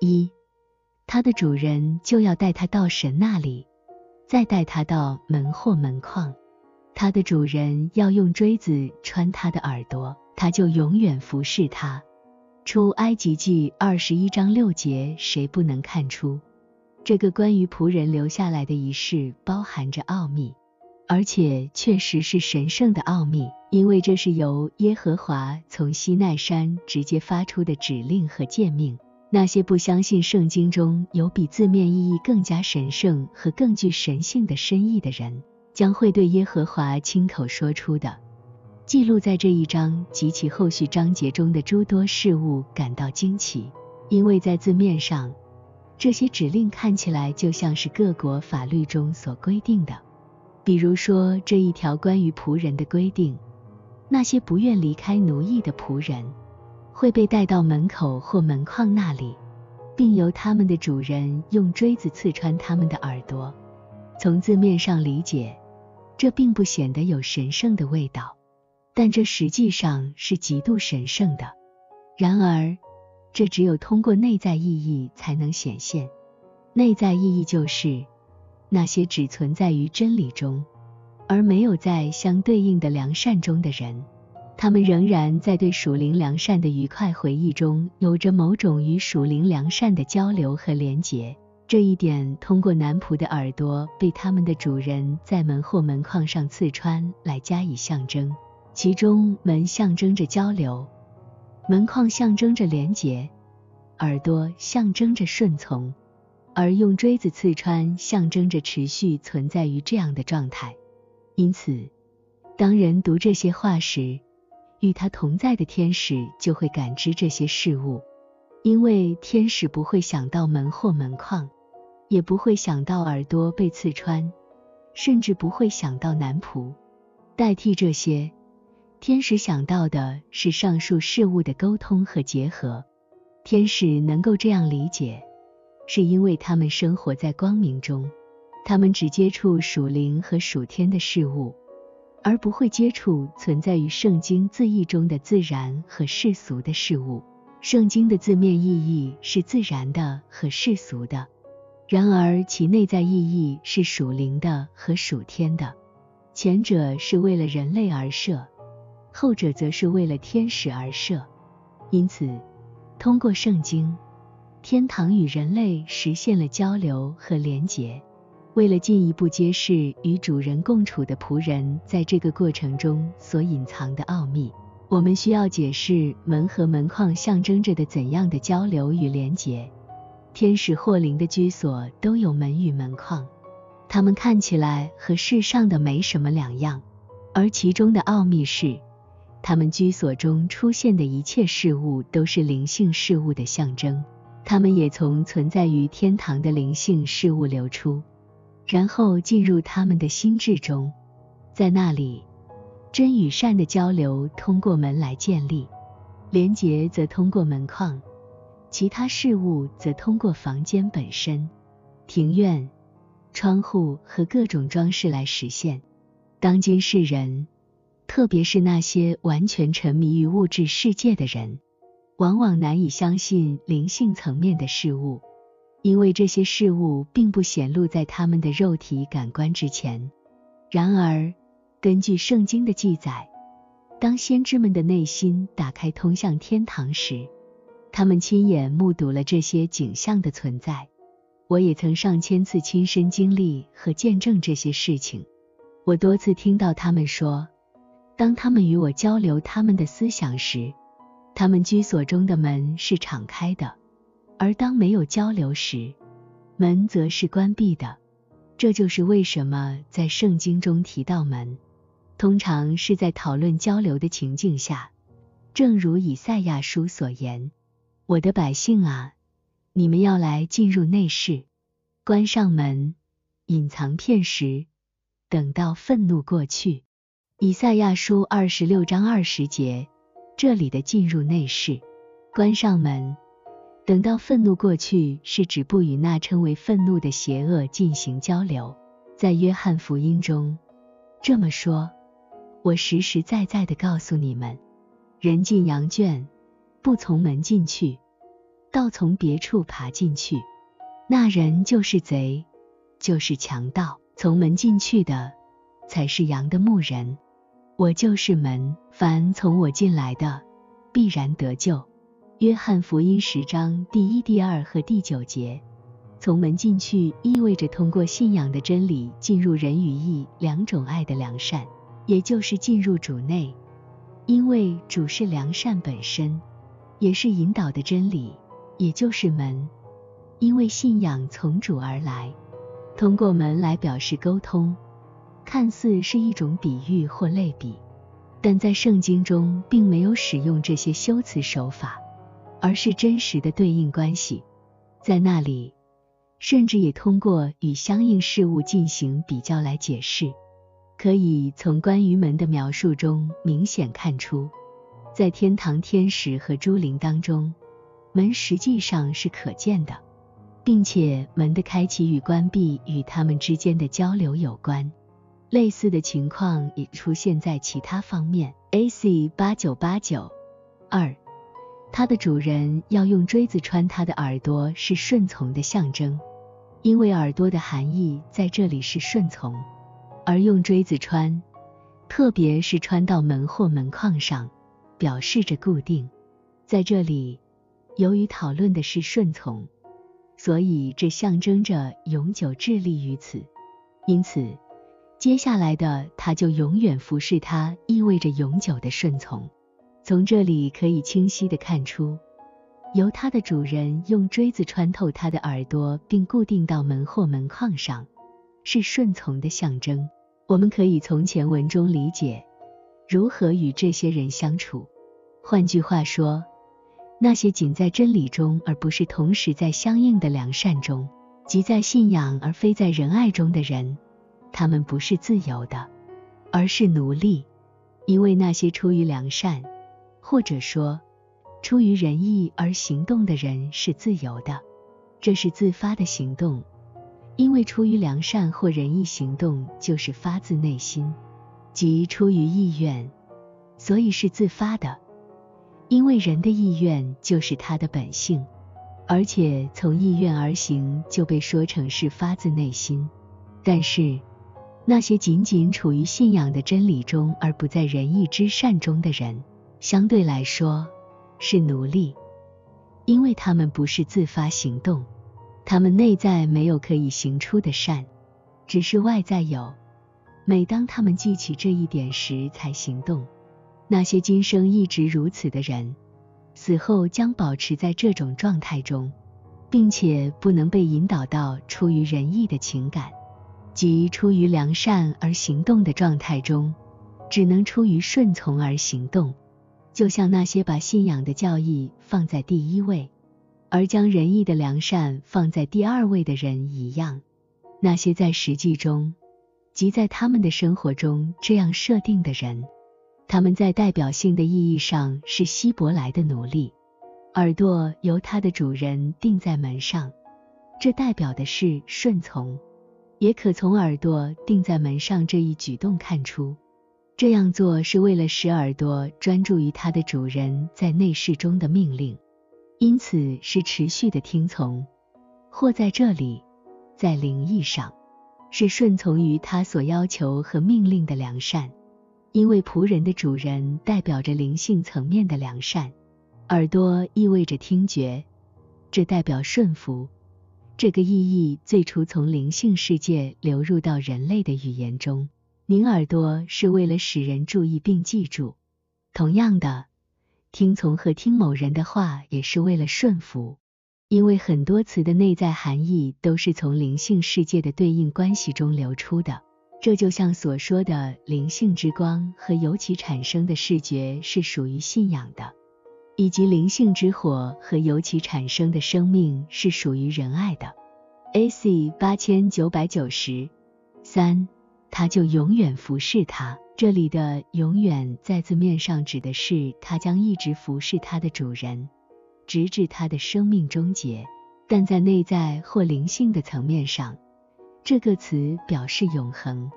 一，他的主人就要带他到神那里，再带他到门或门框。他的主人要用锥子穿他的耳朵，他就永远服侍他。出埃及记二十一章六节，谁不能看出这个关于仆人留下来的仪式包含着奥秘，而且确实是神圣的奥秘，因为这是由耶和华从西奈山直接发出的指令和诫命。那些不相信圣经中有比字面意义更加神圣和更具神性的深意的人，将会对耶和华亲口说出的。记录在这一章及其后续章节中的诸多事物感到惊奇，因为在字面上，这些指令看起来就像是各国法律中所规定的。比如说这一条关于仆人的规定：那些不愿离开奴役的仆人会被带到门口或门框那里，并由他们的主人用锥子刺穿他们的耳朵。从字面上理解，这并不显得有神圣的味道。但这实际上是极度神圣的。然而，这只有通过内在意义才能显现。内在意义就是那些只存在于真理中，而没有在相对应的良善中的人，他们仍然在对属灵良善的愉快回忆中，有着某种与属灵良善的交流和连结。这一点通过男仆的耳朵被他们的主人在门或门框上刺穿来加以象征。其中门象征着交流，门框象征着连结，耳朵象征着顺从，而用锥子刺穿象征着持续存在于这样的状态。因此，当人读这些话时，与他同在的天使就会感知这些事物，因为天使不会想到门或门框，也不会想到耳朵被刺穿，甚至不会想到男仆。代替这些。天使想到的是上述事物的沟通和结合。天使能够这样理解，是因为他们生活在光明中，他们只接触属灵和属天的事物，而不会接触存在于圣经字义中的自然和世俗的事物。圣经的字面意义是自然的和世俗的，然而其内在意义是属灵的和属天的。前者是为了人类而设。后者则是为了天使而设，因此，通过圣经，天堂与人类实现了交流和连结。为了进一步揭示与主人共处的仆人在这个过程中所隐藏的奥秘，我们需要解释门和门框象征着的怎样的交流与连结。天使或灵的居所都有门与门框，它们看起来和世上的没什么两样，而其中的奥秘是。他们居所中出现的一切事物都是灵性事物的象征，他们也从存在于天堂的灵性事物流出，然后进入他们的心智中，在那里，真与善的交流通过门来建立，连结则通过门框，其他事物则通过房间本身、庭院、窗户和各种装饰来实现。当今世人。特别是那些完全沉迷于物质世界的人，往往难以相信灵性层面的事物，因为这些事物并不显露在他们的肉体感官之前。然而，根据圣经的记载，当先知们的内心打开通向天堂时，他们亲眼目睹了这些景象的存在。我也曾上千次亲身经历和见证这些事情。我多次听到他们说。当他们与我交流他们的思想时，他们居所中的门是敞开的；而当没有交流时，门则是关闭的。这就是为什么在圣经中提到门，通常是在讨论交流的情境下。正如以赛亚书所言：“我的百姓啊，你们要来进入内室，关上门，隐藏片时，等到愤怒过去。”以赛亚书二十六章二十节，这里的进入内室，关上门，等到愤怒过去，是指不与那称为愤怒的邪恶进行交流。在约翰福音中这么说：“我实实在在的告诉你们，人进羊圈，不从门进去，倒从别处爬进去，那人就是贼，就是强盗。从门进去的，才是羊的牧人。我就是门，凡从我进来的，必然得救。约翰福音十章第一、第二和第九节。从门进去，意味着通过信仰的真理进入人与义两种爱的良善，也就是进入主内，因为主是良善本身，也是引导的真理，也就是门，因为信仰从主而来，通过门来表示沟通，看似是一种比喻或类比，但在圣经中并没有使用这些修辞手法，而是真实的对应关系，在那里。甚至也通过与相应事物进行比较来解释，可以从关于门的描述中明显看出，在天堂天使和诸灵当中，门实际上是可见的，并且门的开启与关闭与他们之间的交流有关。类似的情况也出现在其他方面。A.C. 八九八九二，它的主人要用锥子穿它的耳朵是顺从的象征。因为耳朵的含义在这里是顺从，而用锥子穿，特别是穿到门或门框上，表示着固定。在这里，由于讨论的是顺从，所以这象征着永久致力于此。因此，接下来的他就永远服侍他，意味着永久的顺从。从这里可以清晰的看出。由它的主人用锥子穿透它的耳朵，并固定到门或门框上，是顺从的象征。我们可以从前文中理解如何与这些人相处。换句话说，那些仅在真理中而不是同时在相应的良善中，即在信仰而非在仁爱中的人，他们不是自由的，而是奴隶。因为那些出于良善，或者说。出于仁义而行动的人是自由的，这是自发的行动，因为出于良善或仁义行动就是发自内心，即出于意愿，所以是自发的。因为人的意愿就是他的本性，而且从意愿而行就被说成是发自内心。但是那些仅仅处于信仰的真理中而不在仁义之善中的人，相对来说。是奴隶，因为他们不是自发行动，他们内在没有可以行出的善，只是外在有。每当他们记起这一点时才行动。那些今生一直如此的人，死后将保持在这种状态中，并且不能被引导到出于仁义的情感，即出于良善而行动的状态中，只能出于顺从而行动。就像那些把信仰的教义放在第一位，而将仁义的良善放在第二位的人一样，那些在实际中，即在他们的生活中这样设定的人，他们在代表性的意义上是希伯来的奴隶。耳朵由它的主人钉在门上，这代表的是顺从，也可从耳朵钉在门上这一举动看出。这样做是为了使耳朵专注于它的主人在内室中的命令，因此是持续的听从，或在这里，在灵意上是顺从于他所要求和命令的良善，因为仆人的主人代表着灵性层面的良善，耳朵意味着听觉，这代表顺服。这个意义最初从灵性世界流入到人类的语言中。拧耳朵是为了使人注意并记住。同样的，听从和听某人的话也是为了顺服，因为很多词的内在含义都是从灵性世界的对应关系中流出的。这就像所说的灵性之光和由其产生的视觉是属于信仰的，以及灵性之火和由其产生的生命是属于仁爱的。A.C. 八千九百九十三。他就永远服侍他。这里的“永远”在字面上指的是他将一直服侍他的主人，直至他的生命终结。但在内在或灵性的层面上，这个词表示永恒，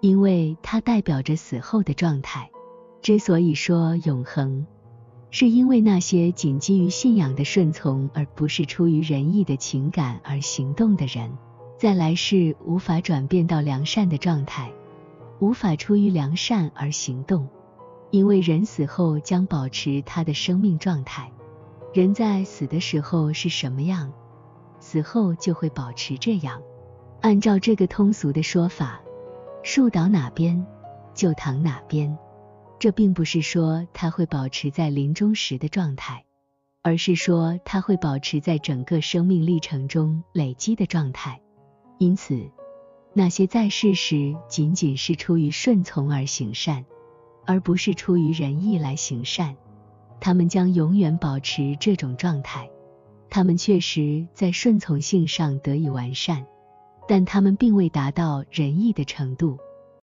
因为它代表着死后的状态。之所以说永恒，是因为那些仅基于信仰的顺从，而不是出于仁义的情感而行动的人，在来世无法转变到良善的状态，无法出于良善而行动，因为人死后将保持他的生命状态。人在死的时候是什么样，死后就会保持这样。按照这个通俗的说法，树倒哪边就躺哪边。这并不是说他会保持在临终时的状态，而是说他会保持在整个生命历程中累积的状态。因此，那些在世时仅仅是出于顺从而行善，而不是出于仁义来行善，他们将永远保持这种状态。他们确实在顺从性上得以完善，但他们并未达到仁义的程度。